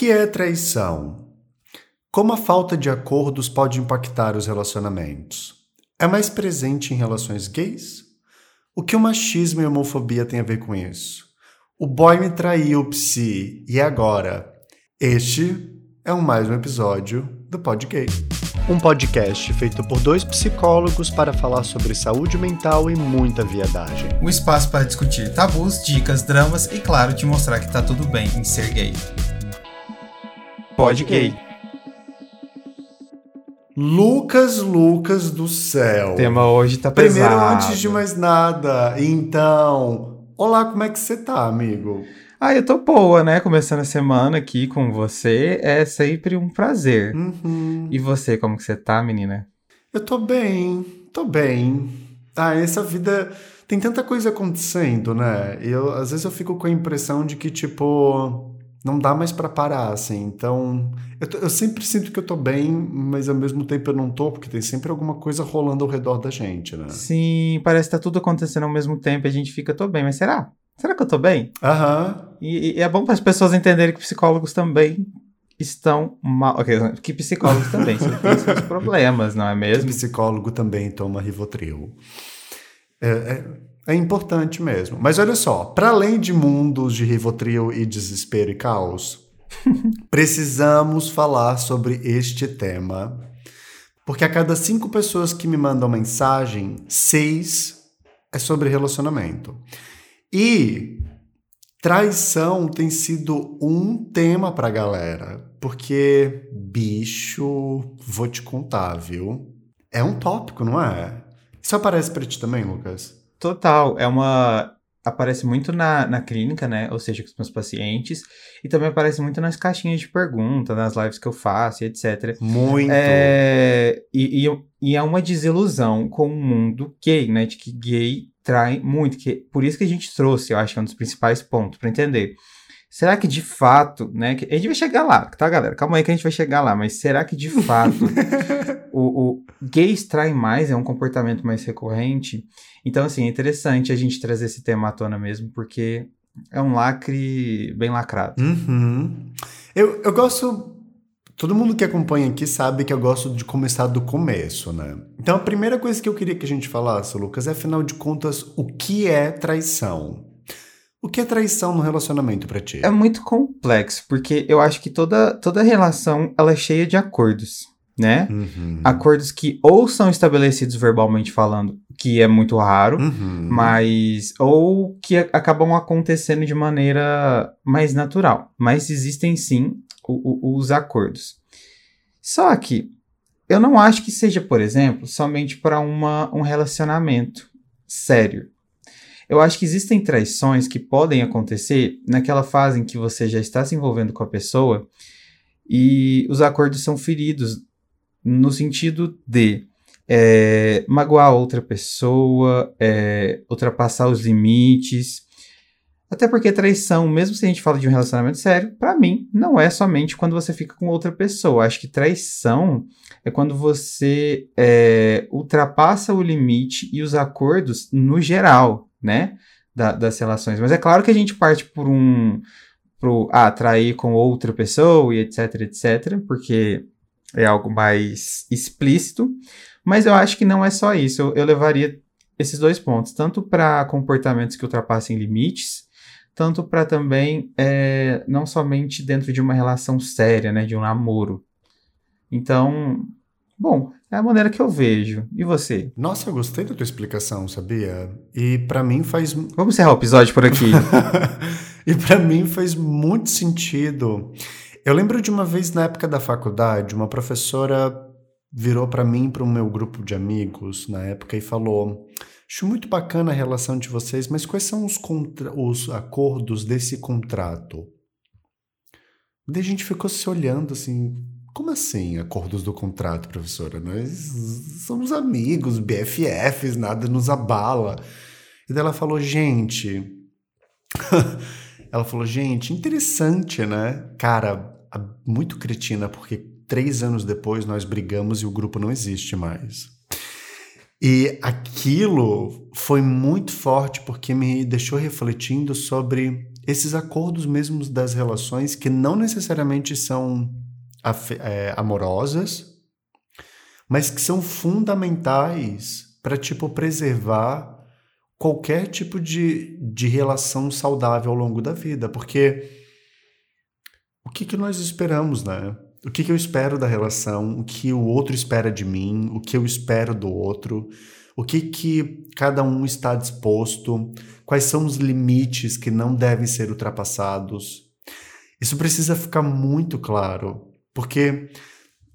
que é traição? Como a falta de acordos pode impactar os relacionamentos? É mais presente em relações gays? O que o machismo e a homofobia têm a ver com isso? O boy me traiu, psi, e agora? Este é um mais um episódio do Pod Gay. Um podcast feito por dois psicólogos para falar sobre saúde mental e muita viadagem. Um espaço para discutir tabus, dicas, dramas e, claro, te mostrar que tá tudo bem em ser gay. Pod Gay. Lucas, Lucas do céu. O tema hoje tá pesado. Primeiro, antes de mais nada, então, olá, como é que você tá, amigo? Ah, eu tô boa, né? Começando a semana aqui com você é sempre um prazer. Uhum. E você, como que você tá, menina? Eu tô bem, tô bem. Ah, essa vida tem tanta coisa acontecendo, né? E eu, às vezes eu fico com a impressão de que, tipo, não dá mais pra parar, assim. Então, eu, tô- eu sempre sinto que eu tô bem, mas ao mesmo tempo eu não tô, porque tem sempre alguma coisa rolando ao redor da gente, né? Sim, parece que tá tudo acontecendo ao mesmo tempo e a gente fica, tô bem, mas será? Será que eu tô bem? Aham. E, e é bom para as pessoas entenderem que psicólogos também estão mal. ok, que psicólogos também têm seus problemas, não é Que mesmo? psicólogo também toma Rivotril. É, é, é importante mesmo. Mas olha só, para além de mundos de Rivotril e desespero e caos, precisamos falar sobre este tema. Porque a cada cinco pessoas que me mandam mensagem, seis é sobre relacionamento. E traição tem sido um tema pra galera. Porque, bicho, vou te contar, viu? É um tópico, não é? Isso aparece pra ti também, Lucas? Total, é uma. Aparece muito na, na clínica, né? Ou seja, com os meus pacientes. E também aparece muito nas caixinhas de pergunta, nas lives que eu faço, etc. Muito. É, e, e, e é uma desilusão com o mundo gay, né? De que gay trai muito. Que, por isso que a gente trouxe, eu acho que é um dos principais pontos para entender. Será que de fato, né? que- a gente vai chegar lá, tá, galera? Calma aí que a gente vai chegar lá. Mas será que de fato o, o gays traem mais? É um comportamento mais recorrente? Então, assim, é interessante a gente trazer esse tema à tona mesmo, porque é um lacre bem lacrado. Uhum. Eu, eu gosto. Todo mundo que acompanha aqui sabe que eu gosto de começar do começo, né? Então a primeira coisa que eu queria que a gente falasse, Lucas, é afinal de contas, o que é traição? O que é traição no relacionamento pra ti? É muito complexo, porque eu acho que toda, toda relação ela é cheia de acordos, né? Uhum. Acordos que ou são estabelecidos verbalmente falando, que é muito raro, Uhum. mas ou que acabam acontecendo de maneira mais natural. Mas existem sim o- o- os acordos. Só que eu não acho que seja, por exemplo, somente para um relacionamento sério. Eu acho que existem traições que podem acontecer naquela fase em que você já está se envolvendo com a pessoa e os acordos são feridos no sentido de é, magoar outra pessoa, é, ultrapassar os limites. Até porque traição, mesmo se a gente fala de um relacionamento sério, pra mim, não é somente quando você fica com outra pessoa. Acho que traição é quando você é, ultrapassa o limite e os acordos no geral, né? da- das relações. Mas é claro que a gente parte por um. Pro, ah, trair com outra pessoa e etc, etc, porque é algo mais explícito. Mas eu acho que não é só isso. Eu, eu levaria esses dois pontos, tanto para comportamentos que ultrapassem limites, tanto para também é, não somente dentro de uma relação séria, né, de um namoro. Então, bom, é a maneira que eu vejo. E você? Nossa, eu gostei da tua explicação, sabia? E pra mim faz Vamos encerrar o episódio por aqui. e pra mim faz muito sentido. Eu lembro de uma vez na época da faculdade, uma professora virou pra mim para o meu grupo de amigos na época e falou: Acho muito bacana a relação de vocês, mas quais são os, os acordos desse contrato? Daí a gente ficou se olhando assim. Como assim, acordos do contrato, professora? Nós somos amigos, BFFs, nada nos abala. E daí ela falou, gente. ela falou, gente, interessante, né? Cara, muito cretina, porque três anos depois nós brigamos e o grupo não existe mais. E aquilo foi muito forte porque me deixou refletindo sobre esses acordos mesmos das relações que não necessariamente são é, amorosas, mas que são fundamentais para tipo preservar qualquer tipo de, de relação saudável ao longo da vida, porque o que, que nós esperamos, né? O que, que eu espero da relação, o que o outro espera de mim, o que eu espero do outro, o que, que cada um está disposto, quais são os limites que não devem ser ultrapassados. Isso precisa ficar muito claro, porque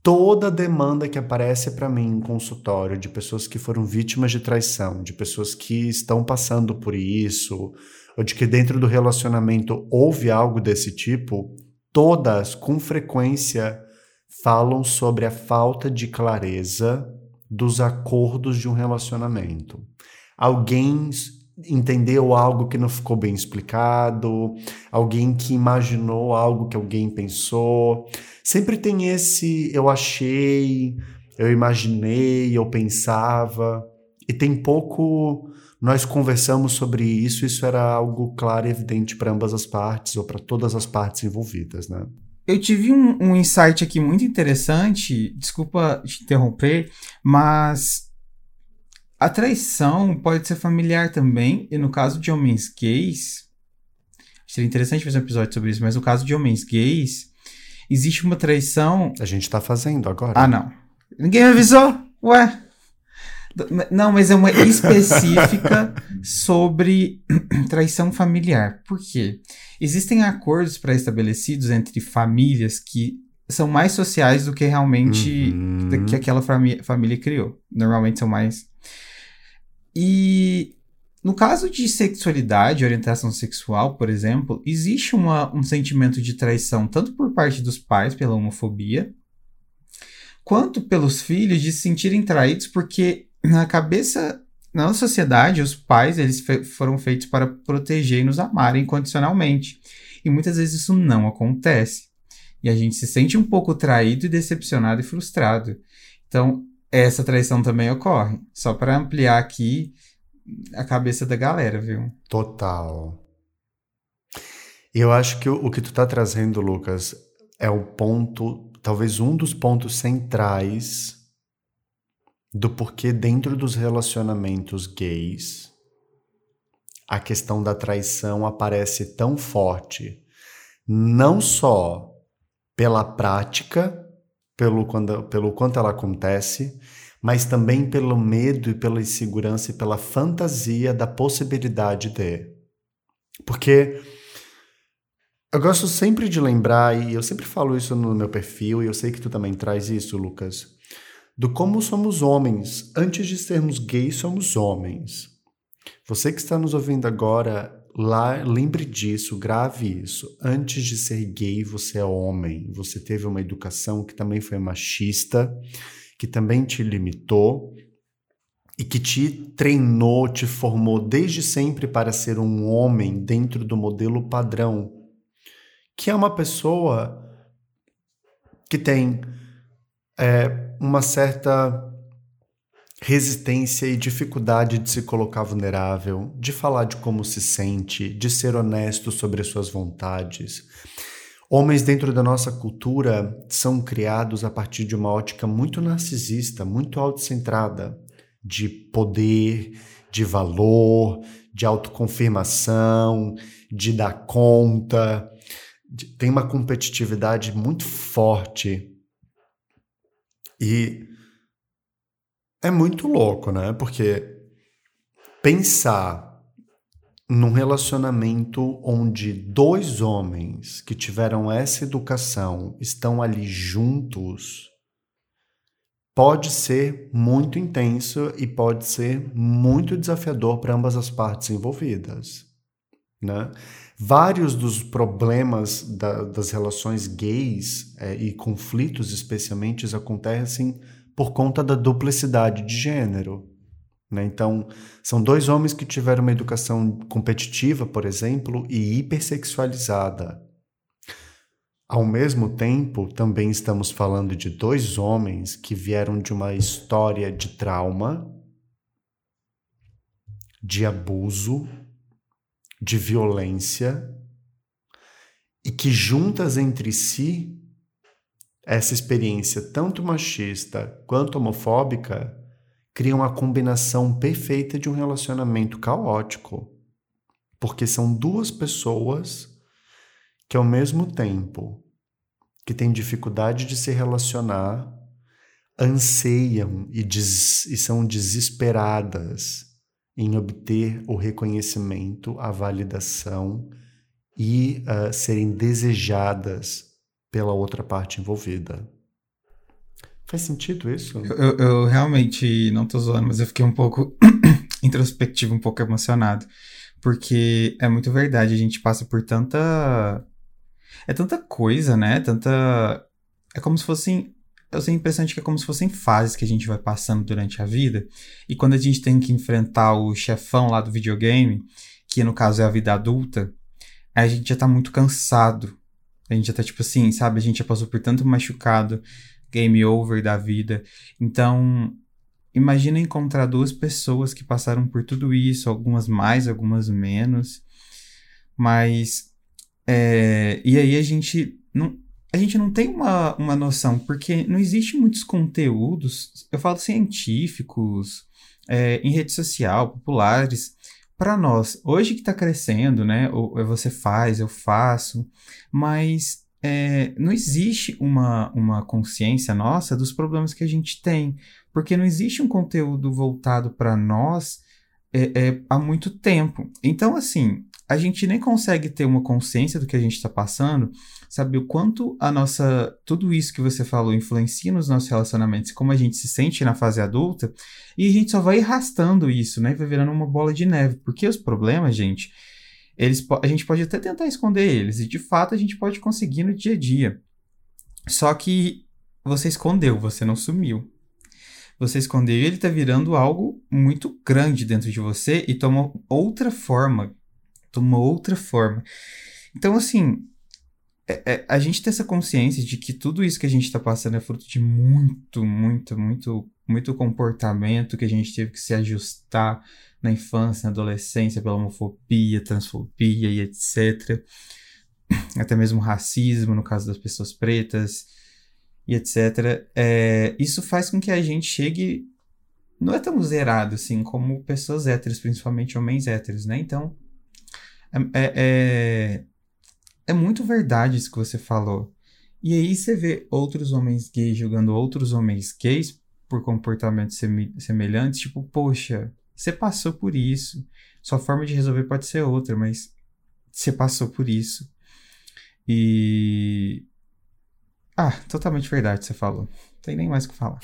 toda demanda que aparece para mim em consultório de pessoas que foram vítimas de traição, de pessoas que estão passando por isso, ou de que dentro do relacionamento houve algo desse tipo, todas com frequência falam sobre a falta de clareza dos acordos de um relacionamento. Alguém entendeu algo que não ficou bem explicado, alguém que imaginou algo que alguém pensou. Sempre tem esse eu achei, eu imaginei, eu pensava, e tem pouco nós conversamos sobre isso, isso era algo claro e evidente para ambas as partes ou para todas as partes envolvidas, né? Eu tive um, um insight aqui muito interessante, desculpa te interromper, mas a traição pode ser familiar também, e no caso de homens gays, seria interessante fazer um episódio sobre isso, mas no caso de homens gays, existe uma traição. A gente tá fazendo agora. Ah, não. Ninguém me avisou? Ué? Não, mas é uma específica sobre traição familiar. Por quê? Existem acordos pré-estabelecidos entre famílias que são mais sociais do que realmente uhum. que aquela família, família criou. Normalmente são mais. E no caso de sexualidade, orientação sexual, por exemplo, existe uma, um sentimento de traição tanto por parte dos pais pela homofobia, quanto pelos filhos de se sentirem traídos porque na cabeça, na sociedade, os pais eles foram feitos para proteger e nos amar incondicionalmente. E muitas vezes isso não acontece. E a gente se sente um pouco traído decepcionado e frustrado. Então, essa traição também ocorre. Só para ampliar aqui a cabeça da galera, viu? Total. Eu acho que o, que tu tá trazendo, Lucas, é o ponto, talvez um dos pontos centrais do porquê dentro dos relacionamentos gays a questão da traição aparece tão forte, não só pela prática, pelo, quando, pelo quanto ela acontece, mas também pelo medo e pela insegurança e pela fantasia da possibilidade de. Porque eu gosto sempre de lembrar, e eu sempre falo isso no meu perfil, e eu sei que tu também traz isso, Lucas do como somos homens. Antes de sermos gays, somos homens. Você que está nos ouvindo agora, lá, lembre disso, grave isso. Antes de ser gay, você é homem. Você teve uma educação que também foi machista, que também te limitou e que te treinou, te formou desde sempre para ser um homem dentro do modelo padrão, que é uma pessoa que tem é, uma certa resistência e dificuldade de se colocar vulnerável, de falar de como se sente, de ser honesto sobre as suas vontades. Homens dentro da nossa cultura são criados a partir de uma ótica muito narcisista, muito autocentrada, de poder, de valor, de autoconfirmação, de dar conta. Tem uma competitividade muito forte e é muito louco, né? Porque pensar num relacionamento onde dois homens que tiveram essa educação estão ali juntos pode ser muito intenso e pode ser muito desafiador para ambas as partes envolvidas, né? Vários dos problemas da, das relações gays é, e conflitos, especialmente, acontecem por conta da duplicidade de gênero. Né? Então, são dois homens que tiveram uma educação competitiva, por exemplo, e hipersexualizada. Ao mesmo tempo, também estamos falando de dois homens que vieram de uma história de trauma, de abuso de violência e que juntas entre si, essa experiência tanto machista quanto homofóbica criam a combinação perfeita de um relacionamento caótico. Porque são duas pessoas que, ao mesmo tempo que têm dificuldade de se relacionar, anseiam e, des e são desesperadas em obter o reconhecimento, a validação e uh, serem desejadas pela outra parte envolvida. Faz sentido isso? Eu, eu, realmente não tô zoando, mas eu fiquei um pouco introspectivo, um pouco emocionado. Porque é muito verdade, a gente passa por tanta. É tanta coisa, né? Tanta. É como se fossem. Eu tenho a impressão de que é como se fossem fases que a gente vai passando durante a vida. E quando a gente tem que enfrentar o chefão lá do videogame, que no caso é a vida adulta, a gente já tá muito cansado. A gente já tá tipo assim, sabe? A gente já passou por tanto machucado, game over da vida. Então, imagina encontrar duas pessoas que passaram por tudo isso, algumas mais, algumas menos. Mas. É, e aí a gente não. A gente não tem uma, uma noção, porque não existe muitos conteúdos, eu falo científicos, é, em rede social, populares, para nós. Hoje que está crescendo, né? Ou você faz, eu faço, mas é, não existe uma, uma consciência nossa dos problemas que a gente tem, porque não existe um conteúdo voltado para nós é, é, há muito tempo. Então, assim, a gente nem consegue ter uma consciência do que a gente está passando, saber o quanto a nossa. Tudo isso que você falou influencia nos nossos relacionamentos, como a gente se sente na fase adulta, e a gente só vai arrastando isso, né? Vai virando uma bola de neve. Porque os problemas, gente eles, a gente pode até tentar esconder eles, e de fato a gente pode conseguir no dia a dia. Só que você escondeu, você não sumiu. Você escondeu e ele está virando algo muito grande dentro de você e toma outra forma. Toma outra forma. Então, assim, é, é, a gente tem essa consciência de que tudo isso que a gente está passando é fruto de muito, muito, muito, muito comportamento que a gente teve que se ajustar na infância, na adolescência, pela homofobia, transfobia e etc. Até mesmo racismo, no caso das pessoas pretas e etc. É, isso faz com que a gente chegue. Não é tão zerado assim como pessoas héteras, principalmente homens héteros, né? Então. É, é, é, é muito verdade isso que você falou. E aí você vê outros homens gays julgando outros homens gays por comportamentos semelhantes, tipo, poxa, você passou por isso. Sua forma de resolver pode ser outra, mas você passou por isso. E. Ah, totalmente verdade, você falou. Não tem nem mais o que falar.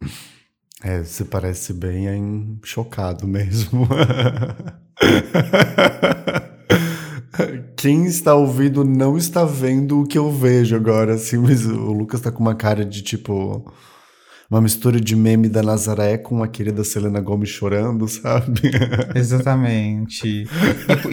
É, você parece bem chocado mesmo. Quem está ouvindo não está vendo o que eu vejo agora, assim, mas o Lucas tá com uma cara de tipo uma mistura de meme da Nazaré com a querida Selena Gomes chorando, sabe? Exatamente. E,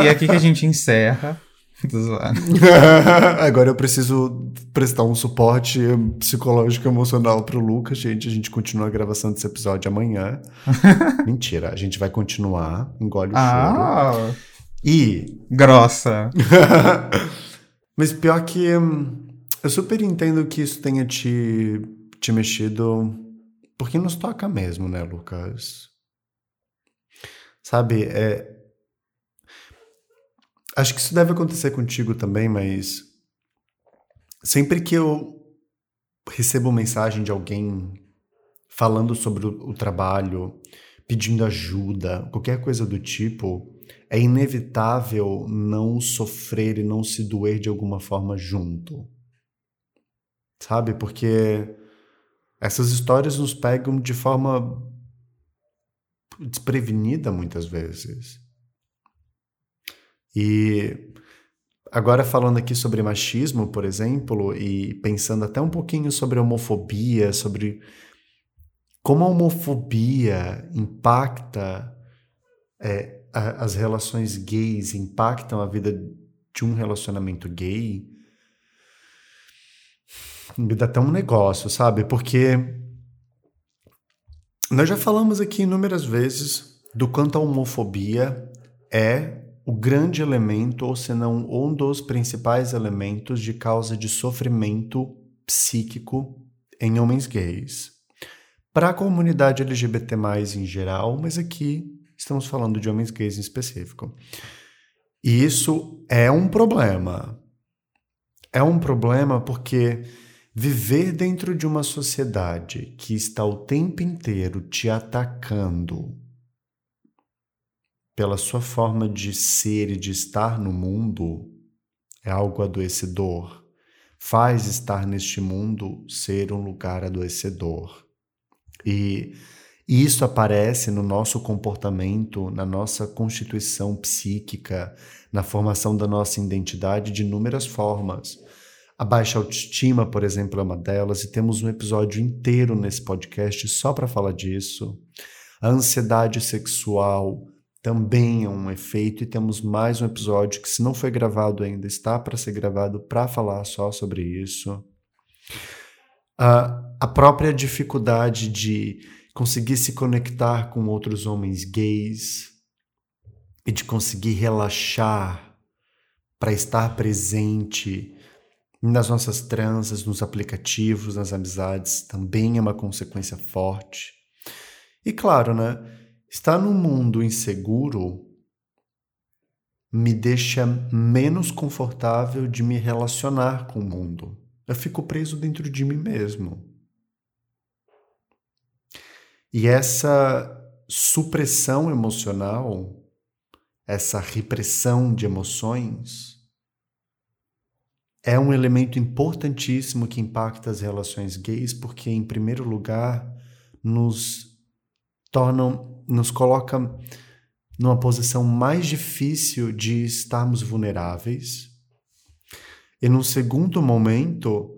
e é aqui que a gente encerra. Agora eu preciso prestar um suporte psicológico e emocional pro Lucas, gente. A gente continua a gravação desse episódio amanhã. Mentira, a gente vai continuar. Engole o ah, choro. E. Grossa. Mas pior que. Hum, eu super entendo que isso tenha te, te mexido porque nos toca mesmo, né, Lucas? Sabe, é... Acho que isso deve acontecer contigo também, mas sempre que eu recebo mensagem de alguém falando sobre o, o trabalho, pedindo ajuda, qualquer coisa do tipo, é inevitável não sofrer e não se doer de alguma forma junto. Sabe? Porque essas histórias nos pegam de forma desprevenida muitas vezes. E agora falando aqui sobre machismo, por exemplo, e pensando até um pouquinho sobre homofobia, sobre como a homofobia impacta é, a, as relações gays, impactam a vida de um relacionamento gay me dá até um negócio, sabe? Porque nós já falamos aqui inúmeras vezes do quanto a homofobia é o grande elemento, ou se não um dos principais elementos de causa de sofrimento psíquico em homens gays. Para a comunidade LGBT, em geral, mas aqui estamos falando de homens gays em específico. E isso é um problema. É um problema porque viver dentro de uma sociedade que está o tempo inteiro te atacando pela sua forma de ser e de estar no mundo é algo adoecedor. Faz estar neste mundo ser um lugar adoecedor. E isso aparece no nosso comportamento, na nossa constituição psíquica, na formação da nossa identidade de inúmeras formas. A baixa autoestima, por exemplo, é uma delas, e temos um episódio inteiro nesse podcast só para falar disso. A ansiedade sexual, também é um efeito, e temos mais um episódio que, se não foi gravado ainda, está para ser gravado para falar só sobre isso. Uh, a própria dificuldade de conseguir se conectar com outros homens gays e de conseguir relaxar para estar presente nas nossas transas, nos aplicativos, nas amizades, também é uma consequência forte. E claro, né? Estar num mundo inseguro me deixa menos confortável de me relacionar com o mundo. Eu fico preso dentro de mim mesmo. E essa supressão emocional, essa repressão de emoções, é um elemento importantíssimo que impacta as relações gays, porque, em primeiro lugar, nos tornam nos coloca numa posição mais difícil de estarmos vulneráveis. E num segundo momento,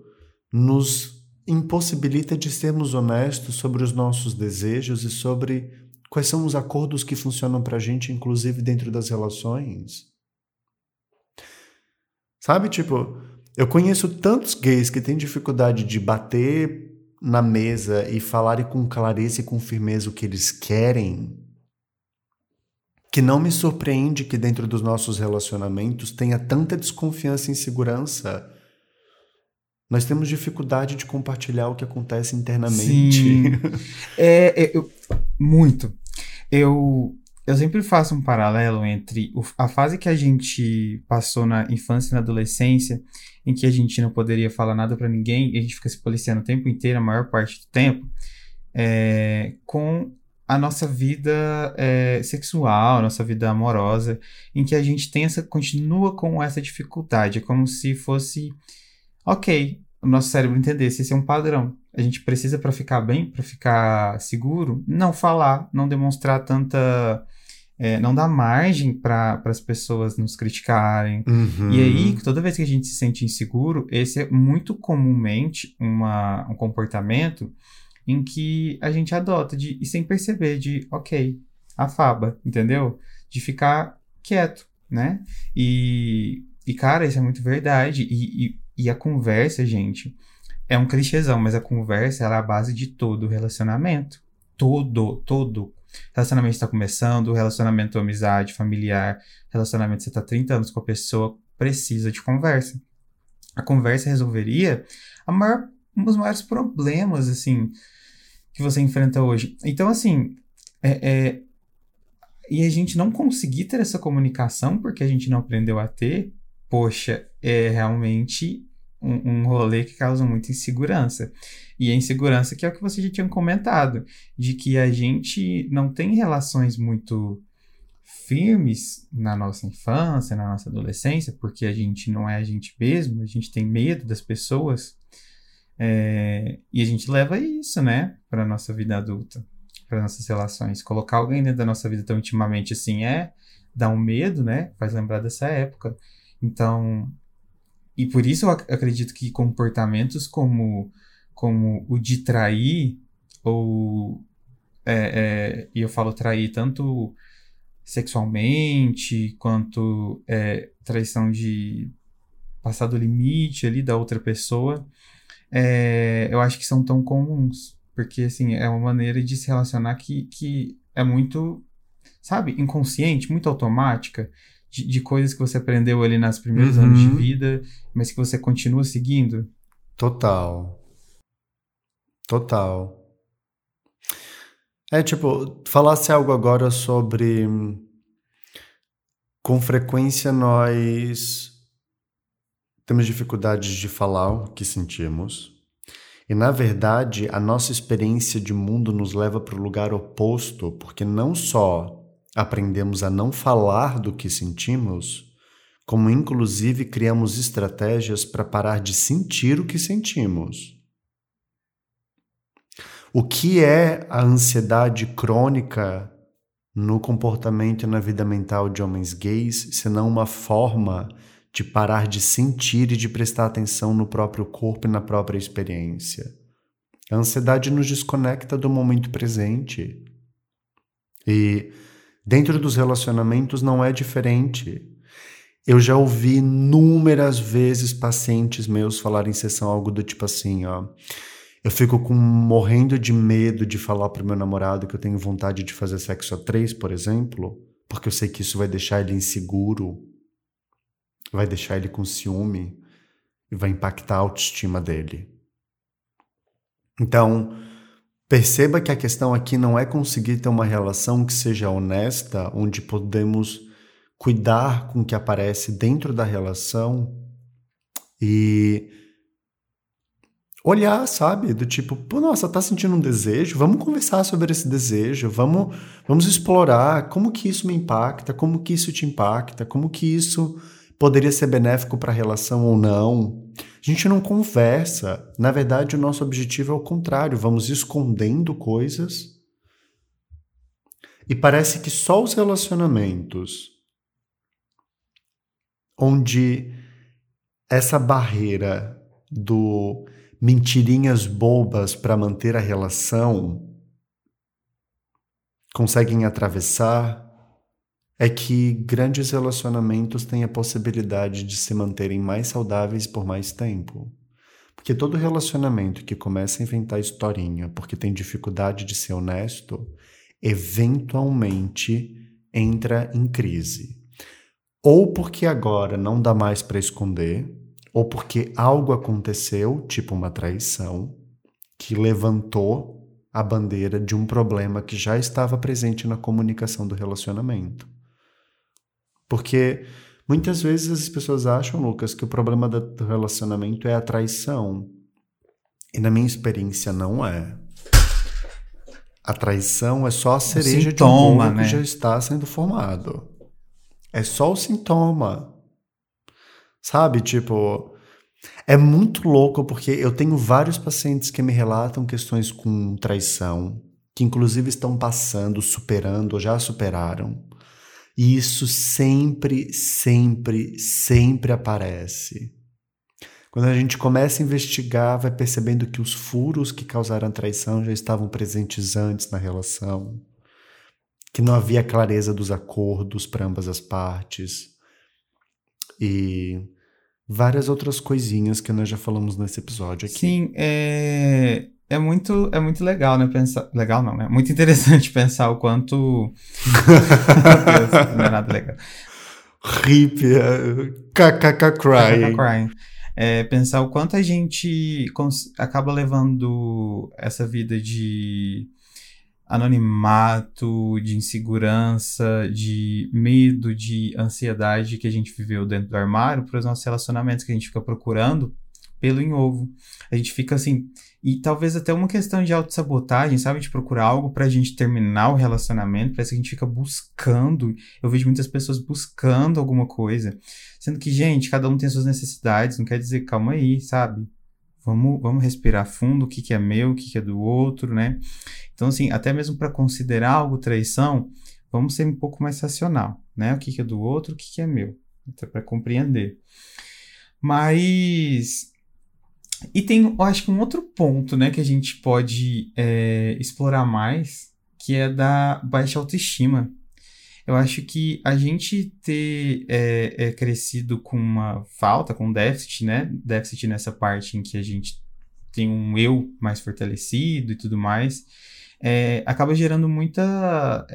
nos impossibilita de sermos honestos sobre os nossos desejos e sobre quais são os acordos que funcionam para a gente, inclusive dentro das relações. Sabe, tipo, eu conheço tantos gays que têm dificuldade de bater na mesa e falarem com clareza e com firmeza o que eles querem, que não me surpreende que dentro dos nossos relacionamentos tenha tanta desconfiança e insegurança. Nós temos dificuldade de compartilhar o que acontece internamente. Sim. é, é eu, muito. Eu eu sempre faço um paralelo entre a fase que a gente passou na infância e na adolescência, em que a gente não poderia falar nada para ninguém e a gente fica se policiando o tempo inteiro, a maior parte do tempo, é, com a nossa vida é, sexual, nossa vida amorosa, em que a gente tem essa, continua com essa dificuldade, é como se fosse, ok, o nosso cérebro entendesse, esse é um padrão. A gente precisa para ficar bem, para ficar seguro, não falar, não demonstrar tanta é, não dá margem para as pessoas nos criticarem. Uhum. E aí, toda vez que a gente se sente inseguro, esse é muito comumente uma, um comportamento em que a gente adota de, e sem perceber de, ok, afaba, entendeu? De ficar quieto, né? E, e cara, isso é muito verdade. E, e, e a conversa, gente, é um clichêzão, mas a conversa é a base de todo relacionamento. Todo, todo Relacionamento está começando, relacionamento amizade, familiar, relacionamento você está 30 anos com a pessoa, precisa de conversa. A conversa resolveria a maior, um dos maiores problemas, assim, que você enfrenta hoje. Então, assim, é, é, e a gente não conseguir ter essa comunicação porque a gente não aprendeu a ter, poxa, é realmente um, um rolê que causa muita insegurança. E a insegurança que é o que você já tinha comentado, de que a gente não tem relações muito firmes na nossa infância, na nossa adolescência, porque a gente não é a gente mesmo, a gente tem medo das pessoas. É, e a gente leva isso, né, para nossa vida adulta, para nossas relações. Colocar alguém dentro da nossa vida tão intimamente assim é dá um medo, né? Faz lembrar dessa época. Então, e por isso eu ac acredito que comportamentos como, como o de trair, ou. É, é, e eu falo trair tanto sexualmente, quanto é, traição de passar do limite ali da outra pessoa, é, eu acho que são tão comuns. Porque, assim, é uma maneira de se relacionar que, que é muito, sabe, inconsciente, muito automática de, de, coisas que você aprendeu ali nas primeiros uhum. anos de vida, mas que você continua seguindo? Total. Total. É tipo, falasse algo agora sobre com frequência nós temos dificuldades de falar o que sentimos. E na verdade, a nossa experiência de mundo nos leva para o lugar oposto, porque não só aprendemos a não falar do que sentimos, como inclusive criamos estratégias para parar de sentir o que sentimos. O que é a ansiedade crônica no comportamento e na vida mental de homens gays, senão uma forma de parar de sentir e de prestar atenção no próprio corpo e na própria experiência. A ansiedade nos desconecta do momento presente. E dentro dos relacionamentos não é diferente. Eu já ouvi inúmeras vezes pacientes meus falarem em sessão algo do tipo assim, ó. Eu fico com morrendo de medo de falar pro meu namorado que eu tenho vontade de fazer sexo a três, por exemplo, porque eu sei que isso vai deixar ele inseguro, vai deixar ele com ciúme e vai impactar a autoestima dele. Então, perceba que a questão aqui não é conseguir ter uma relação que seja honesta, onde podemos cuidar com o que aparece dentro da relação e olhar, sabe? Do tipo, pô, nossa, tá sentindo um desejo? Vamos conversar sobre esse desejo, vamos, vamos explorar como que isso me impacta, como que isso te impacta, como que isso poderia ser benéfico para a relação ou não. A gente não conversa. Na verdade, o nosso objetivo é o contrário, vamos escondendo coisas. E parece que só os relacionamentos onde essa barreira do mentirinhas bobas para manter a relação conseguem atravessar é que grandes relacionamentos têm a possibilidade de se manterem mais saudáveis por mais tempo. Porque todo relacionamento que começa a inventar historinha porque tem dificuldade de ser honesto, eventualmente entra em crise. Ou porque agora não dá mais para esconder, ou porque algo aconteceu, tipo uma traição, que levantou a bandeira de um problema que já estava presente na comunicação do relacionamento. Porque muitas vezes as pessoas acham, Lucas, que o problema do relacionamento é a traição. E na minha experiência não é. A traição é só a cereja sintoma, de um bolo né? que já está sendo formado. É só o sintoma. Sabe, tipo, é muito louco porque eu tenho vários pacientes que me relatam questões com traição, que inclusive estão passando, superando ou já superaram. E isso sempre, sempre, sempre aparece. Quando a gente começa a investigar, vai percebendo que os furos que causaram a traição já estavam presentes antes na relação, que não havia clareza dos acordos para ambas as partes, e várias outras coisinhas que nós já falamos nesse episódio aqui. Sim, é, é muito é muito legal, né, pensar, legal não, né? Muito interessante pensar o quanto Deus, não é nada legal. Rip, kkk crying. crying. É, pensar o quanto a gente acaba levando essa vida de anonimato, de insegurança, de medo, de ansiedade que a gente viveu dentro do armário para os nossos relacionamentos que a gente fica procurando pelo em ovo. A gente fica assim, e talvez até uma questão de autossabotagem, sabe? De procurar algo pra gente terminar o relacionamento, parece que a gente fica buscando. Eu vejo muitas pessoas buscando alguma coisa, sendo que, gente, cada um tem suas necessidades, não quer dizer, calma aí, sabe? Vamos, vamos respirar fundo o que, que é meu, o que, que é do outro, né? Então, assim, até mesmo para considerar algo traição, vamos ser um pouco mais racional, né? O que, que é do outro, o que, que é meu, até para compreender. Mas. E tem, eu acho que um outro ponto, né, que a gente pode é, explorar mais, que é da baixa autoestima. Eu acho que a gente ter é, é, crescido com uma falta, com déficit, né? Déficit nessa parte em que a gente tem um eu mais fortalecido e tudo mais, é, acaba gerando muita.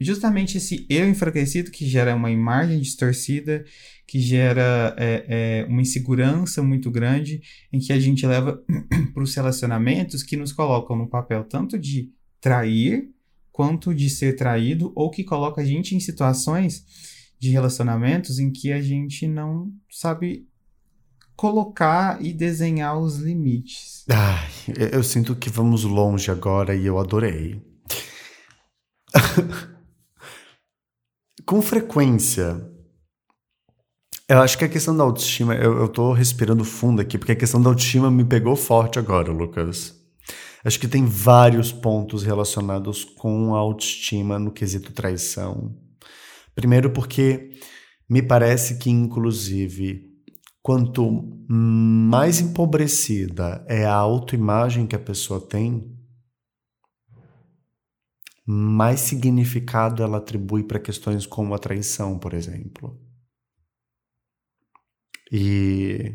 Justamente esse eu enfraquecido que gera uma imagem distorcida, que gera é, é, uma insegurança muito grande, em que a gente leva para os relacionamentos que nos colocam no papel tanto de trair quanto de ser traído, ou que coloca a gente em situações de relacionamentos em que a gente não sabe colocar e desenhar os limites. Ai, eu sinto que vamos longe agora e eu adorei. Com frequência, eu acho que a questão da autoestima, eu, eu tô respirando fundo aqui, porque a questão da autoestima me pegou forte agora, Lucas. Acho que tem vários pontos relacionados com a autoestima no quesito traição. Primeiro, porque me parece que, inclusive, quanto mais empobrecida é a autoimagem que a pessoa tem, mais significado ela atribui para questões como a traição, por exemplo. E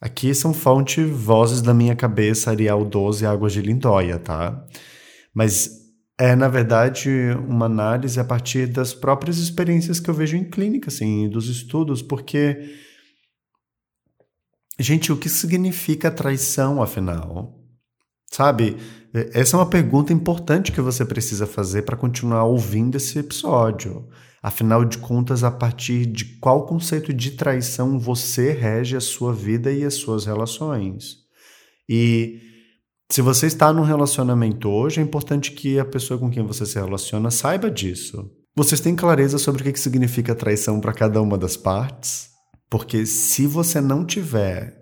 aqui são fonte vozes da minha cabeça, Arial 12, Águas de Lindóia, tá? Mas é, na verdade, uma análise a partir das próprias experiências que eu vejo em clínica, assim, dos estudos, porque. Gente, o que significa traição, afinal? Sabe? Essa é uma pergunta importante que você precisa fazer para continuar ouvindo esse episódio. Afinal de contas, a partir de qual conceito de traição você rege a sua vida e as suas relações? E se você está num relacionamento hoje, é importante que a pessoa com quem você se relaciona saiba disso. Vocês têm clareza sobre o que significa traição para cada uma das partes? Porque se você não tiver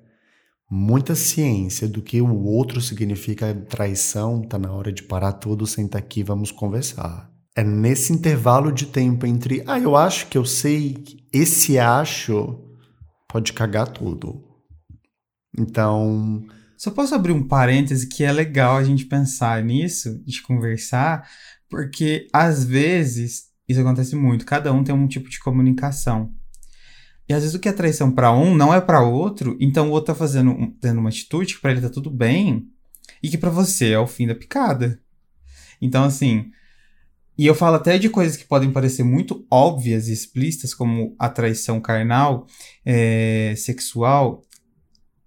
muita ciência do que o outro significa traição, tá na hora de parar tudo, sentar aqui, vamos conversar. É nesse intervalo de tempo entre, ah, eu acho que eu sei, esse acho pode cagar tudo. Então. Só posso abrir um parêntese que é legal a gente pensar nisso, de conversar, porque às vezes isso acontece muito, cada um tem um tipo de comunicação. E às vezes o que é traição para um não é para outro, então o outro tá fazendo tendo uma atitude que para ele tá tudo bem e que para você é o fim da picada. Então assim, e eu falo até de coisas que podem parecer muito óbvias e explícitas, como a traição carnal, é, sexual.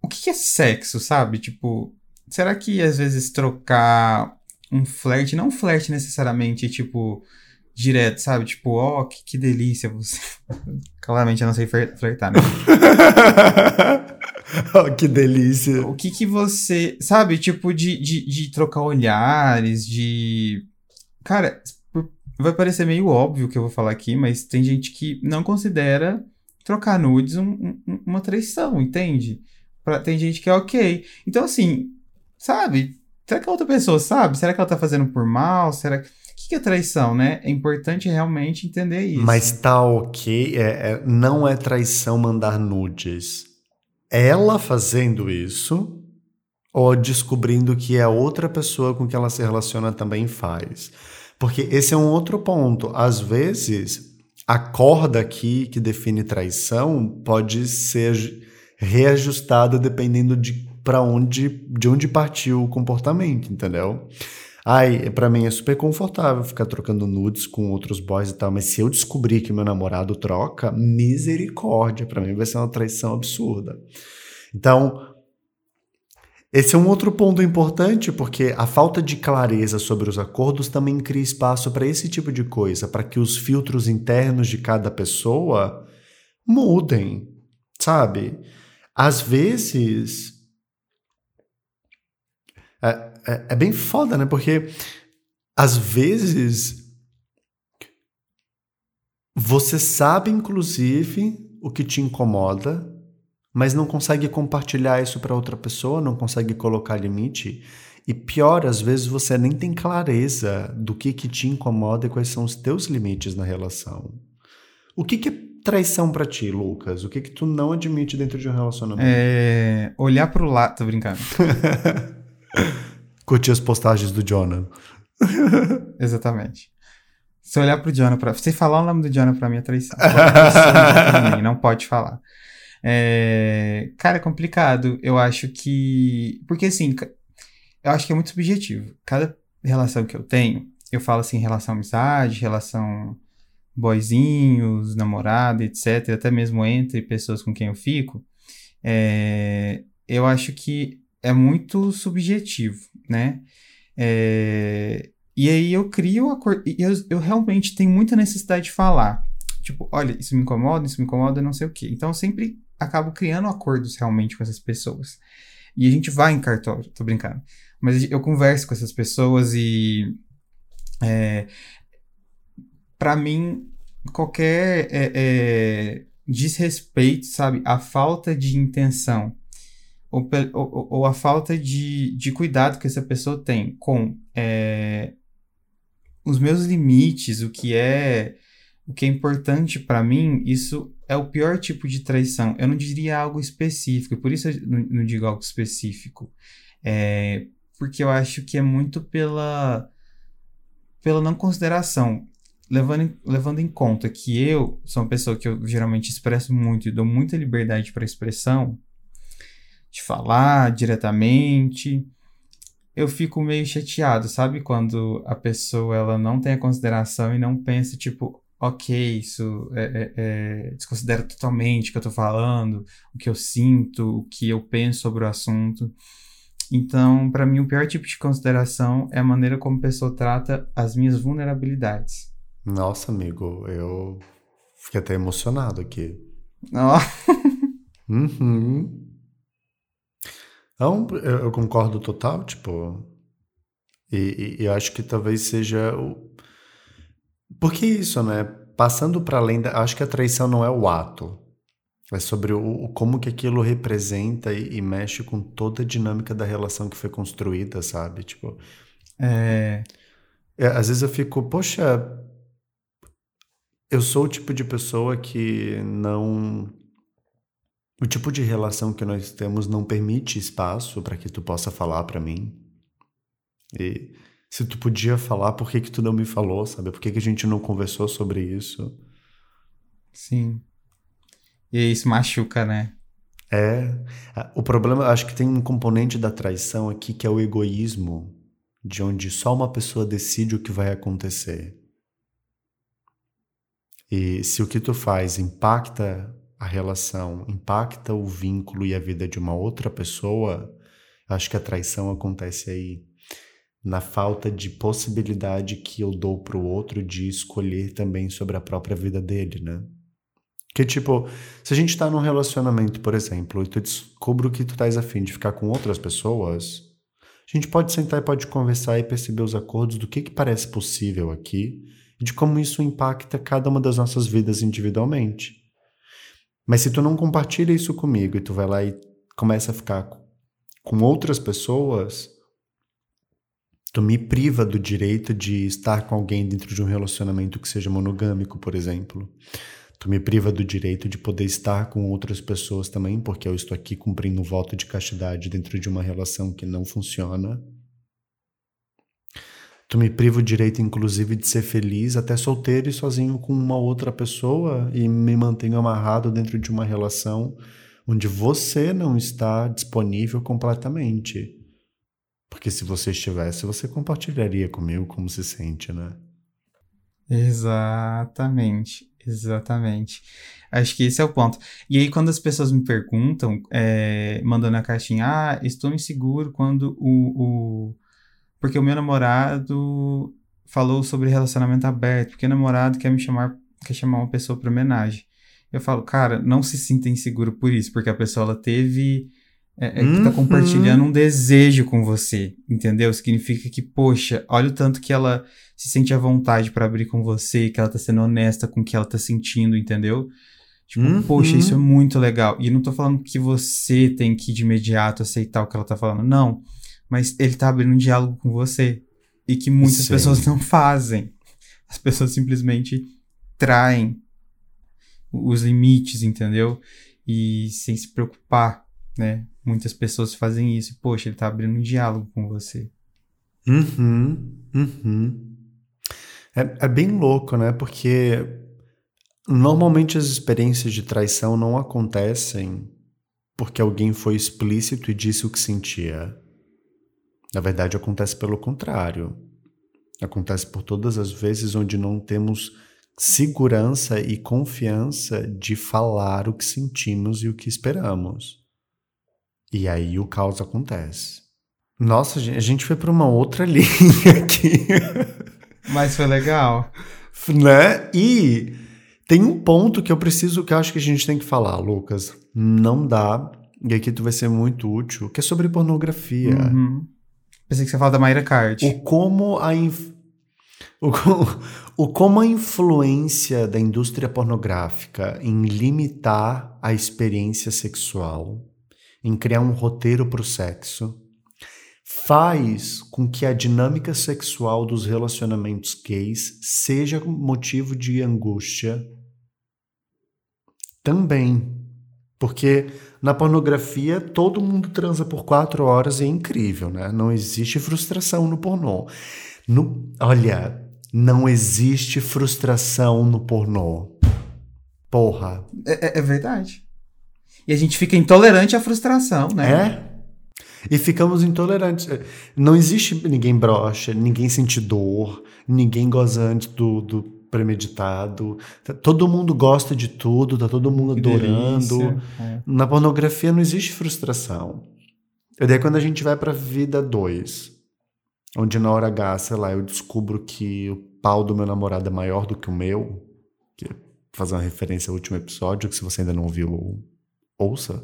O que, é sexo, sabe? Tipo, será que às vezes trocar um flerte, não um flerte necessariamente, tipo, direto, sabe? Tipo, ó, oh, que, que delícia você. Claramente eu não sei flertar, né? oh, que delícia. O que que você. Sabe? Tipo, de, de, de trocar olhares, de. Cara, vai parecer meio óbvio o que eu vou falar aqui, mas tem gente que não considera trocar nudes um, um, uma traição, entende? Pra, tem gente que é ok. Então, assim, sabe? Será que a outra pessoa sabe? Será que ela tá fazendo por mal? Será que que é traição, né? É importante realmente entender isso. Mas tá ok, é, é, não é traição mandar nudes. Ela fazendo isso ou descobrindo que a outra pessoa com que ela se relaciona também faz. Porque esse é um outro ponto. Às vezes, a corda aqui que define traição pode ser reajustada dependendo de para onde de onde partiu o comportamento, entendeu? Ai, para mim é super confortável ficar trocando nudes com outros boys e tal, mas se eu descobrir que meu namorado troca, misericórdia, para mim vai ser uma traição absurda. Então, esse é um outro ponto importante, porque a falta de clareza sobre os acordos também cria espaço para esse tipo de coisa, para que os filtros internos de cada pessoa mudem, sabe? Às vezes. É, é, é bem foda, né? Porque às vezes você sabe, inclusive, o que te incomoda, mas não consegue compartilhar isso para outra pessoa, não consegue colocar limite. E pior, às vezes você nem tem clareza do que, que te incomoda e quais são os teus limites na relação. O que, que é traição para ti, Lucas? O que, que tu não admite dentro de um relacionamento? É olhar pro lado. Tô brincando. curtir as postagens do Jonah. Exatamente. Se olhar pro Jonah pra. Se falar o nome do Jonah pra mim é traição. Pode não pode falar. É... Cara, é complicado. Eu acho que. Porque assim, eu acho que é muito subjetivo. Cada relação que eu tenho, eu falo assim, relação amizade, relação boizinhos, namorada, etc., até mesmo entre pessoas com quem eu fico, é, eu acho que é muito subjetivo, né? É, e aí eu crio a cor. Eu, eu realmente tenho muita necessidade de falar. Tipo, olha, isso me incomoda, isso me incomoda, não sei o quê. Então eu sempre acabo criando acordos realmente com essas pessoas. E a gente vai em cartório, tô brincando. Mas eu converso com essas pessoas e. É, para mim, qualquer é, é, desrespeito, sabe? A falta de intenção ou, ou, ou, a falta de, de cuidado que essa pessoa tem com é, os meus limites, o que é o que é importante para mim, isso é o pior tipo de traição. Eu não diria algo específico, por isso eu não, digo algo específico. É, porque eu acho que é muito pela, pela não consideração. Levando, levando em conta que eu sou uma pessoa que eu geralmente expresso muito e dou muita liberdade para expressão, de falar diretamente, eu fico meio chateado, sabe? Quando a pessoa ela não tem a consideração e não pensa, tipo, ok, isso é, é, é, desconsidera totalmente o que eu tô falando, o que eu sinto, o que eu penso sobre o assunto. Então, para mim, o pior tipo de consideração é a maneira como a pessoa trata as minhas vulnerabilidades. Nossa, amigo, eu fiquei até emocionado aqui. Oh. uhum. Então, eu, concordo total, tipo. E, e, eu acho que talvez seja o. Porque isso, né? Passando para além da. Acho que a traição não é o ato. É sobre o, como que aquilo representa e, e, mexe com toda a dinâmica da relação que foi construída, sabe? Tipo. É... é às vezes eu fico, poxa. Eu sou o tipo de pessoa que não o tipo de relação que nós temos não permite espaço para que tu possa falar para mim. E se tu podia falar, por que que tu não me falou, sabe? Por que que a gente não conversou sobre isso? Sim. E isso machuca, né? É. O problema, acho que tem um componente da traição aqui que é o egoísmo, de onde só uma pessoa decide o que vai acontecer. E se o que tu faz impacta a relação impacta o vínculo e a vida de uma outra pessoa, acho que a traição acontece aí. Na falta de possibilidade que eu dou pro outro de escolher também sobre a própria vida dele, né? Que tipo, se a gente tá num relacionamento, por exemplo, e tu descobre que tu estás afim de ficar com outras pessoas, a gente pode sentar e pode conversar e perceber os acordos do que, que parece possível aqui e de como isso impacta cada uma das nossas vidas individualmente. Mas se tu não compartilha isso comigo e tu vai lá e começa a ficar com outras pessoas, tu me priva do direito de estar com alguém dentro de um relacionamento que seja monogâmico, por exemplo. Tu me priva do direito de poder estar com outras pessoas também, porque eu estou aqui cumprindo um voto de castidade dentro de uma relação que não funciona. Tu me priva o direito, inclusive, de ser feliz até solteiro e sozinho com uma outra pessoa e me mantenho amarrado dentro de uma relação onde você não está disponível completamente. Porque se você estivesse, você compartilharia comigo como se sente, né? Exatamente, exatamente. Acho que esse é o ponto. E aí, quando as pessoas me perguntam, é, mandando a caixinha, ah, estou inseguro quando o, o porque o meu namorado falou sobre relacionamento aberto, porque o namorado quer me chamar, quer chamar uma pessoa para homenagem. Eu falo, cara, não se sinta inseguro por isso, porque a pessoa ela teve é, é, uhum. tá compartilhando um desejo com você, entendeu? Significa que, poxa, olha o tanto que ela se sente à vontade para abrir com você, que ela tá sendo honesta com o que ela tá sentindo, entendeu? Tipo, uhum. poxa, isso é muito legal. E não tô falando que você tem que de imediato aceitar o que ela tá falando, não mas ele tá abrindo um diálogo com você. E que muitas Sim. pessoas não fazem. As pessoas simplesmente traem os limites, entendeu? E sem se preocupar, né? Muitas pessoas fazem isso. Poxa, ele tá abrindo um diálogo com você. Uhum, uhum. É, é bem louco, né? Porque normalmente as experiências de traição não acontecem porque alguém foi explícito e disse o que sentia. Na verdade, acontece pelo contrário. Acontece por todas as vezes onde não temos segurança e confiança de falar o que sentimos e o que esperamos. E aí o caos acontece. Nossa, a gente foi para uma outra linha aqui. Mas foi legal. Né? E tem um ponto que eu preciso, que eu acho que a gente tem que falar, Lucas. Não dá, e aqui tu vai ser muito útil, que é sobre pornografia. Uhum. Pensei que você fala da Mayra Card. O como a, inf... o, o como a influência da indústria pornográfica em limitar a experiência sexual, em criar um roteiro para o sexo, faz com que a dinâmica sexual dos relacionamentos gays seja motivo de angústia também. Porque na pornografia todo mundo transa por quatro horas e é incrível, né? Não existe frustração no pornô. No, olha, não existe frustração no pornô. Porra. É, é, é verdade. E a gente fica intolerante à frustração, né? É. E ficamos intolerantes. Não existe ninguém brocha, ninguém sente dor, ninguém goza antes do, do premeditado. Todo mundo gosta de tudo, tá todo mundo Que adorando. É. Na pornografia não existe frustração. E daí quando a gente vai pra vida 2, onde na hora H, sei lá, eu descubro que o pau do meu namorado é maior do que o meu, que fazer uma referência ao último episódio, que se você ainda não ouviu, ouça.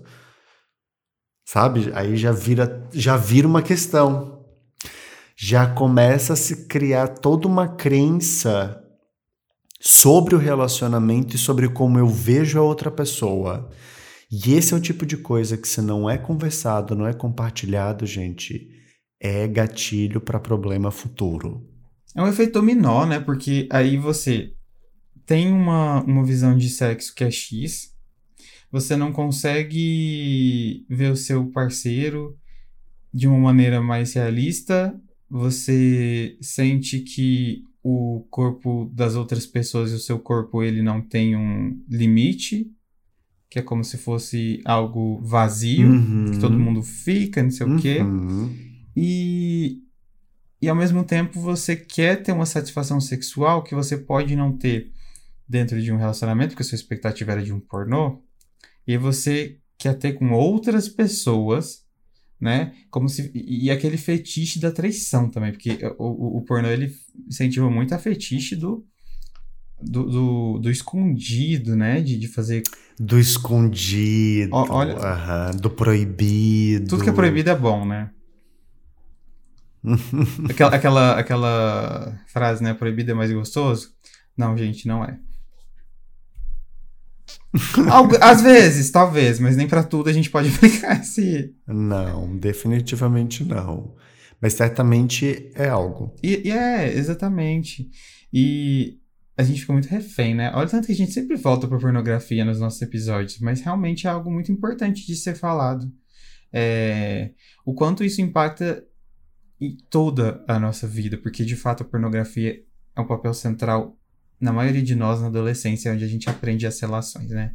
Sabe? Aí já vira, já vira uma questão. Já começa a se criar toda uma crença sobre o relacionamento e sobre como eu vejo a outra pessoa. E esse é o tipo de coisa que, se não é conversado, não é compartilhado, gente, é gatilho para problema futuro. É um efeito dominó, né? Porque aí você tem uma, uma visão de sexo que é X, você não consegue ver o seu parceiro de uma maneira mais realista, você sente que o corpo das outras pessoas e o seu corpo ele não tem um limite, que é como se fosse algo vazio, Uhum. que todo mundo fica, não sei o quê. Uhum. E, e ao mesmo tempo você quer ter uma satisfação sexual que você pode não ter dentro de um relacionamento, porque a sua expectativa era de um pornô, e você quer ter com outras pessoas, né? Como se, e, aquele fetiche da traição também, porque o, o, o pornô ele incentiva muito a fetiche do, do, do, do escondido, né? De, de fazer. Do escondido, Ó, olha- aham, do proibido. Tudo que é proibido é bom, né? Aquela, aquela, aquela frase, né? Proibido é mais gostoso? Não, gente, não é. Às vezes, talvez, mas nem pra tudo a gente pode aplicar esse. Não, definitivamente não. Mas certamente é algo. E, e é, exatamente. E a gente fica muito refém, né? Olha o tanto que a gente sempre volta pra pornografia nos nossos episódios, mas realmente é algo muito importante de ser falado. É, o quanto isso impacta em toda a nossa vida, porque de fato a pornografia é um papel central na maioria de nós na adolescência, onde a gente aprende as relações, né?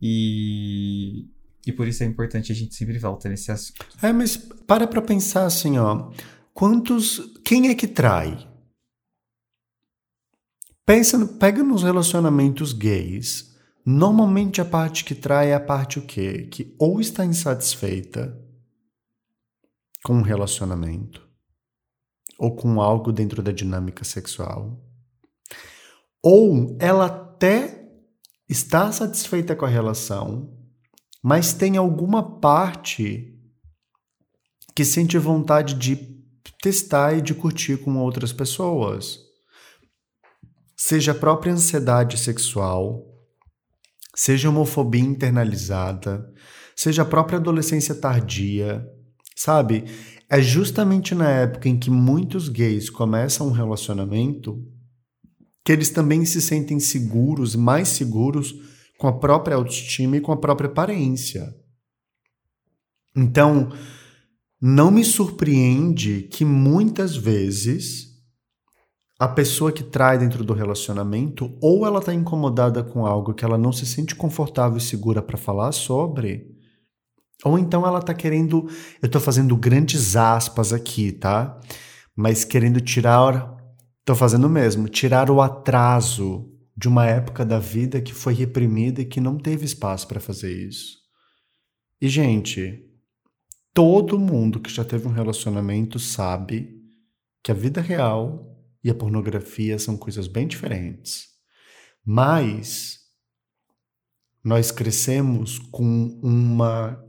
E, e por isso é importante a gente sempre volta nesse assunto. É, mas para pra pensar assim, ó. Quantos. Quem é que trai? Pensa, pega nos relacionamentos gays. Normalmente a parte que trai é a parte o quê? Que ou está insatisfeita com um relacionamento, ou com algo dentro da dinâmica sexual, ou ela até está satisfeita com a relação, mas tem alguma parte que sente vontade de testar e de curtir com outras pessoas. Seja a própria ansiedade sexual, seja homofobia internalizada, seja a própria adolescência tardia, sabe? É justamente na época em que muitos gays começam um relacionamento que eles também se sentem seguros, mais seguros com a própria autoestima e com a própria aparência. Então, não me surpreende que muitas vezes a pessoa que trai dentro do relacionamento ou ela está incomodada com algo que ela não se sente confortável e segura para falar sobre, ou então ela está querendo, eu estou fazendo grandes aspas aqui, tá? Mas querendo tirar Tô fazendo o mesmo, tirar o atraso de uma época da vida que foi reprimida e que não teve espaço para fazer isso. E gente, todo mundo que já teve um relacionamento sabe que a vida real e a pornografia são coisas bem diferentes. Mas nós crescemos com uma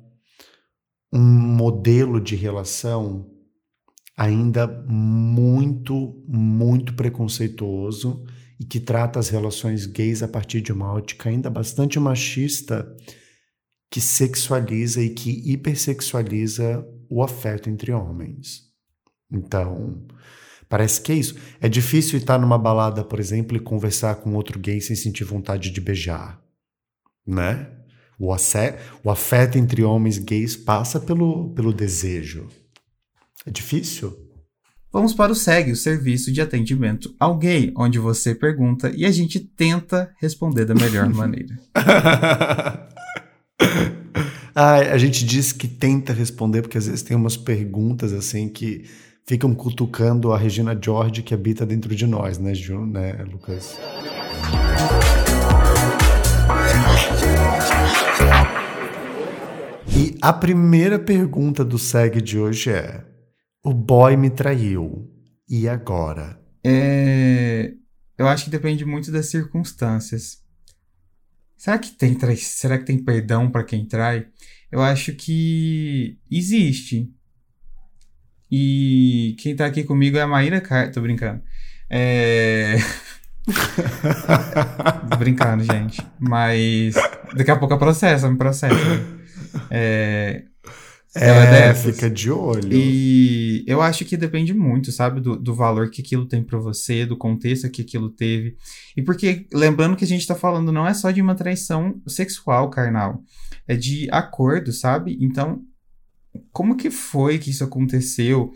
um modelo de relação ainda muito, muito preconceituoso e que trata as relações gays a partir de uma ótica ainda bastante machista que sexualiza e que hipersexualiza o afeto entre homens. Então, parece que é isso. É difícil estar numa balada, por exemplo, e conversar com outro gay sem sentir vontade de beijar, né? O, afeto entre homens gays passa pelo, pelo desejo. É difícil. Vamos para o SEG, o Serviço de Atendimento ao Gay, onde você pergunta e a gente tenta responder da melhor maneira. ah, a gente diz que tenta responder porque às vezes tem umas perguntas assim que ficam cutucando a Regina George que habita dentro de nós, né, Ju, né Lucas? E a primeira pergunta do SEG de hoje é: O boy me traiu. E agora? É... Eu acho que depende muito das circunstâncias. Será que tem trai... Será que tem perdão para quem trai? Eu acho que existe. E quem tá aqui comigo é a Maíra Car... Tô brincando. É... brincando, gente. Mas daqui a pouco processa, me processa. É, é, é fica de olho. E eu acho que depende muito, sabe, do, do valor que aquilo tem para você, do contexto que aquilo teve. E porque, lembrando que a gente tá falando não é só de uma traição sexual, carnal, é de acordo, sabe? Então, como que foi que isso aconteceu?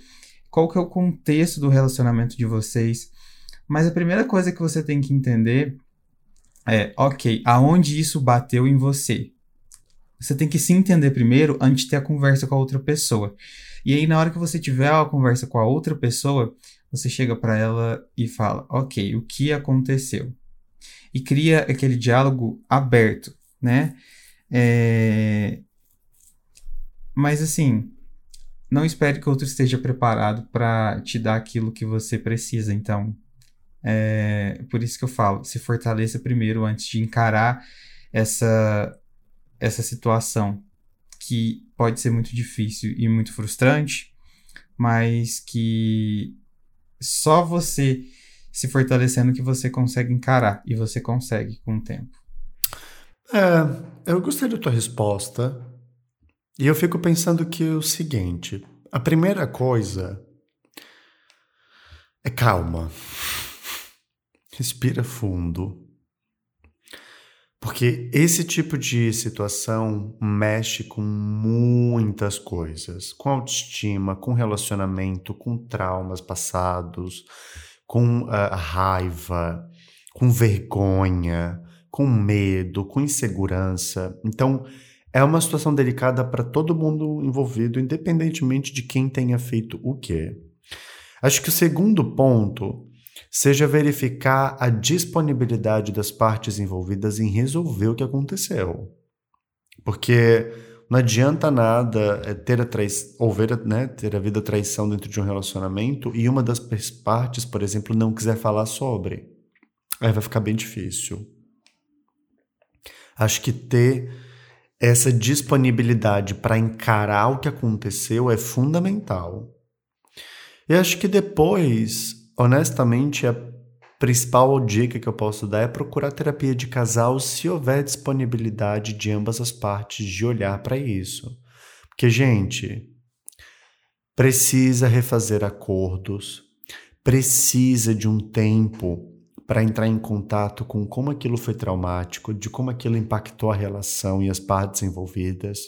Qual que é o contexto do relacionamento de vocês? Mas a primeira coisa que você tem que entender é, ok, aonde isso bateu em você? Você tem que se entender primeiro antes de ter a conversa com a outra pessoa. E aí, na hora que você tiver a conversa com a outra pessoa, você chega para ela e fala: Ok, o que aconteceu? E cria aquele diálogo aberto, né? É... Mas assim, não espere que outro esteja preparado para te dar aquilo que você precisa. Então, é por isso que eu falo: se fortaleça primeiro antes de encarar essa essa situação que pode ser muito difícil e muito frustrante, mas que só você se fortalecendo que você consegue encarar e você consegue com o tempo. É, eu gostei da tua resposta e eu fico pensando que é o seguinte: a primeira coisa é calma, respira fundo porque esse tipo de situação mexe com muitas coisas, com autoestima, com relacionamento, com traumas passados, com uh, raiva, com vergonha, com medo, com insegurança. Então, é uma situação delicada para todo mundo envolvido, independentemente de quem tenha feito o quê. Acho que o segundo ponto seja verificar a disponibilidade das partes envolvidas em resolver o que aconteceu. Porque não adianta nada é, ter a traição, ou ver, né, ter havido traição dentro de um relacionamento e uma das partes, por exemplo, não quiser falar sobre. Aí vai ficar bem difícil. Acho que ter essa disponibilidade para encarar o que aconteceu é fundamental. E acho que depois honestamente, a principal dica que eu posso dar é procurar terapia de casal se houver disponibilidade de ambas as partes de olhar para isso. Porque, gente, precisa refazer acordos, precisa de um tempo para entrar em contato com como aquilo foi traumático, de como aquilo impactou a relação e as partes envolvidas,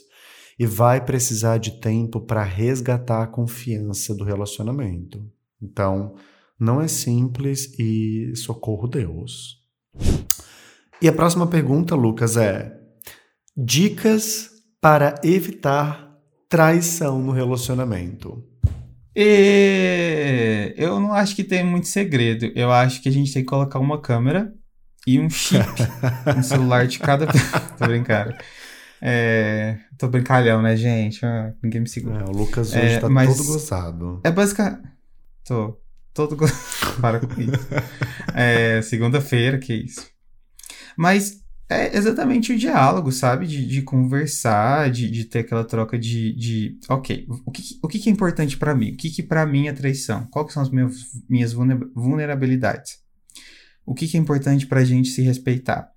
e vai precisar de tempo para resgatar a confiança do relacionamento. Então, não é simples e socorro Deus. E a próxima pergunta, Lucas, é: dicas para evitar traição no relacionamento. E eu não acho que tem muito segredo. Eu acho que a gente tem que colocar uma câmera e um chip no celular de cada. tô brincando. É... Tô brincalhão, né, gente? Ah, ninguém me segura. É, o Lucas hoje é, tá todo gozado. É basicamente. Tô. Todo. Para com isso. É, segunda-feira, que isso. Mas é exatamente o diálogo, sabe? De, de conversar, de, de ter aquela troca de, de ok, o que, o que, é importante para mim? O que, que para mim é traição? Quais são as minhas, minhas vulnerabilidades? O que, que é importante pra gente se respeitar?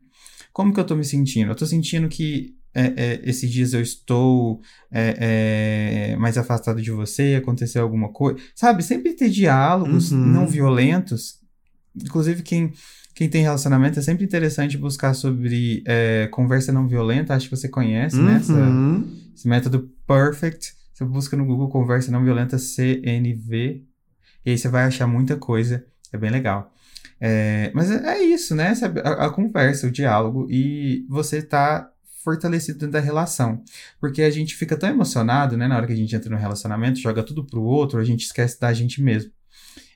Como que eu tô me sentindo? Eu tô sentindo que é, é, esses dias eu estou é, é mais afastado de você, aconteceu alguma coisa. Sabe, sempre ter diálogos uhum. não violentos. Inclusive, quem quem tem relacionamento é sempre interessante buscar sobre é, conversa não violenta. Acho que você conhece, uhum. né? Essa, esse método Perfect. Você busca no Google conversa não violenta CNV. E aí você vai achar muita coisa. É bem legal. É, mas é, é, isso, né? A, a, conversa, o diálogo. E você tá fortalecido dentro da relação. Porque a gente fica tão emocionado, né? Na hora que a gente entra no relacionamento, joga tudo pro outro, a gente esquece da gente mesmo.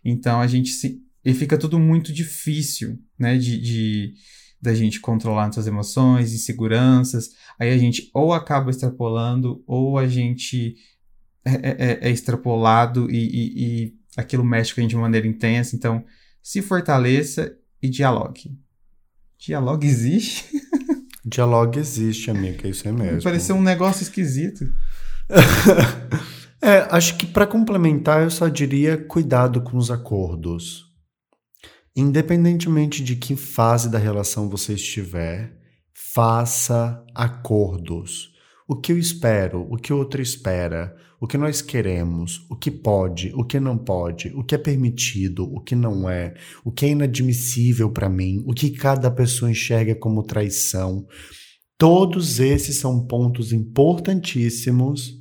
Então a gente se e fica tudo muito difícil, né, de, de da gente controlar nossas emoções, inseguranças. Aí a gente ou acaba extrapolando, ou a gente é, é, é, é extrapolado e, e, e, aquilo mexe com a gente de maneira intensa. Então, se fortaleça e dialogue. Dialogue existe? Dialogue existe, amiga, isso é mesmo. Pareceu um negócio esquisito. é, acho que para complementar, eu só diria cuidado com os acordos. Independentemente de que fase da relação você estiver, faça acordos. O que eu espero, o que o outro espera, o que nós queremos, o que pode, o que não pode, o que é permitido, o que não é, o que é inadmissível para mim, o que cada pessoa enxerga como traição. Todos esses são pontos importantíssimos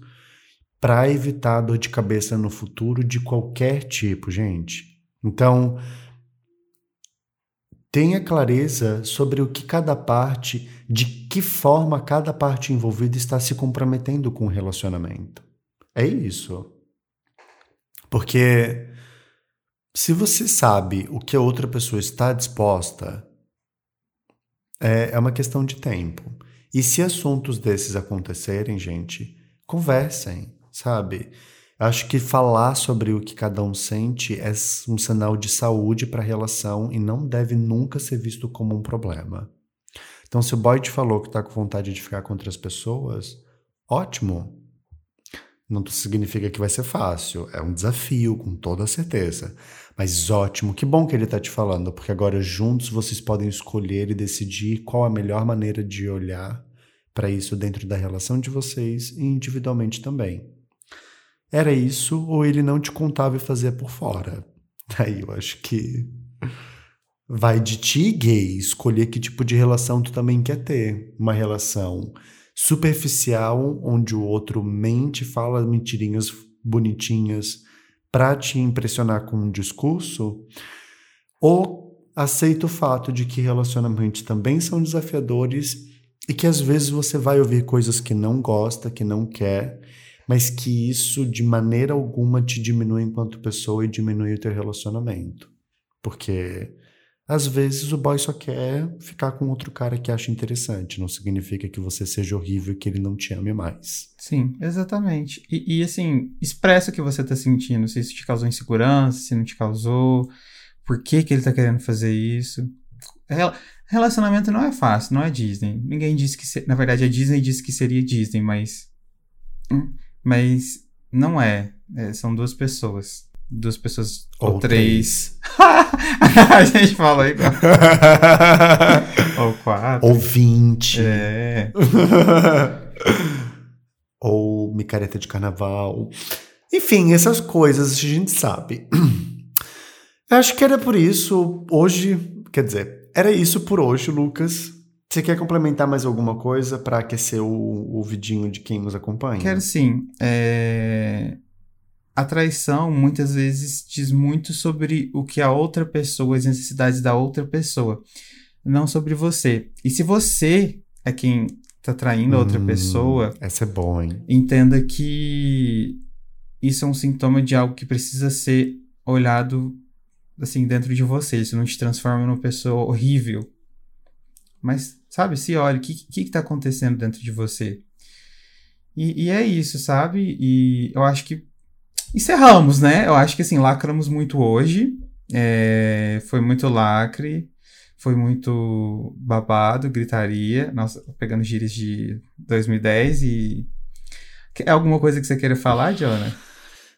para evitar dor de cabeça no futuro de qualquer tipo, gente. Então, Tenha clareza sobre o que cada parte, de que forma cada parte envolvida está se comprometendo com o relacionamento. É isso. Porque se você sabe o que a outra pessoa está disposta, é, é uma questão de tempo. E se assuntos desses acontecerem, gente, conversem, sabe? Acho que falar sobre o que cada um sente é um sinal de saúde para a relação e não deve nunca ser visto como um problema. Então, se o boy te falou que está com vontade de ficar com outras pessoas, ótimo. Não significa que vai ser fácil, é um desafio, com toda certeza. Mas ótimo, que bom que ele está te falando, porque agora juntos vocês podem escolher e decidir qual a melhor maneira de olhar para isso dentro da relação de vocês e individualmente também. Era isso ou ele não te contava e fazia por fora? Aí eu acho que vai de ti, gay, escolher que tipo de relação tu também quer ter. Uma relação superficial, onde o outro mente, fala mentirinhas bonitinhas para te impressionar com um discurso, ou aceita o fato de que relacionamentos também são desafiadores e que às vezes você vai ouvir coisas que não gosta, que não quer, mas que isso de maneira alguma te diminui enquanto pessoa e diminui o teu relacionamento. Porque às vezes o boy só quer ficar com outro cara que acha interessante, não significa que você seja horrível e que ele não te ame mais. Sim, exatamente. E, e assim, expressa o que você tá sentindo, se isso te causou insegurança, se não te causou, por que que ele tá querendo fazer isso. Relacionamento não é fácil, não é Disney. Ninguém disse que. Na verdade, a Disney disse que seria Disney, mas. Hum, mas não é. é são duas pessoas. Duas pessoas. Ou, ou três. a gente falou igual. ou quatro. Ou vinte. É. ou micareta de carnaval. Enfim, essas coisas a gente sabe. Eu acho que era por isso. Hoje, quer dizer, era isso por hoje, Lucas. Você quer complementar mais alguma coisa para aquecer o, o vidinho de quem nos acompanha? Quero sim. É... A traição muitas vezes diz muito sobre o que a outra pessoa, as necessidades da outra pessoa, não sobre você. E se você é quem tá traindo a outra hum, pessoa. Essa é boa, hein? Entenda que isso é um sintoma de algo que precisa ser olhado assim dentro de você. Isso não te transforma numa pessoa horrível. Mas, sabe, se olha, o que, que, que tá acontecendo dentro de você? E, e, é isso, sabe? E eu acho que encerramos, né? Eu acho que assim, lacramos muito hoje. É, foi muito lacre, foi muito babado, gritaria. Nossa, pegando gírias de 2010 e. É alguma coisa que você queira falar, Jonah?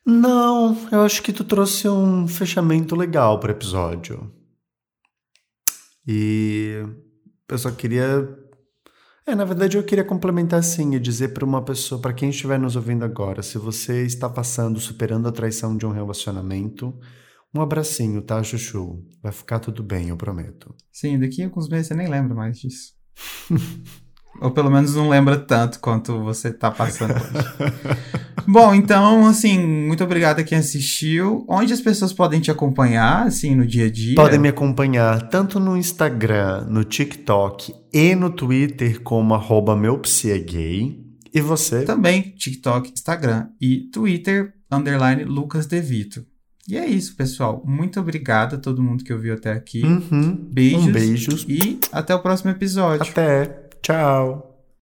Não, eu acho que tu trouxe um fechamento legal para o episódio. E eu só queria. É, na verdade eu queria complementar assim e dizer para uma pessoa, para quem estiver nos ouvindo agora, se você está passando, superando a traição de um relacionamento, um abracinho, tá, Chuchu? Vai ficar tudo bem, eu prometo. Sim, daqui a alguns meses você nem lembra mais disso. Ou pelo menos não lembra tanto quanto você tá passando hoje. Bom, então, assim, muito obrigado a quem assistiu. Onde as pessoas podem te acompanhar, assim, no dia a dia? Podem me acompanhar tanto no Instagram, no TikTok e no Twitter como arroba. E você? Também, TikTok, Instagram e Twitter, underline Lucas Devito. E é isso, pessoal. Muito obrigado a todo mundo que ouviu até aqui. Uhum. Beijos. Um beijos. E até o próximo episódio. Até. Ciao.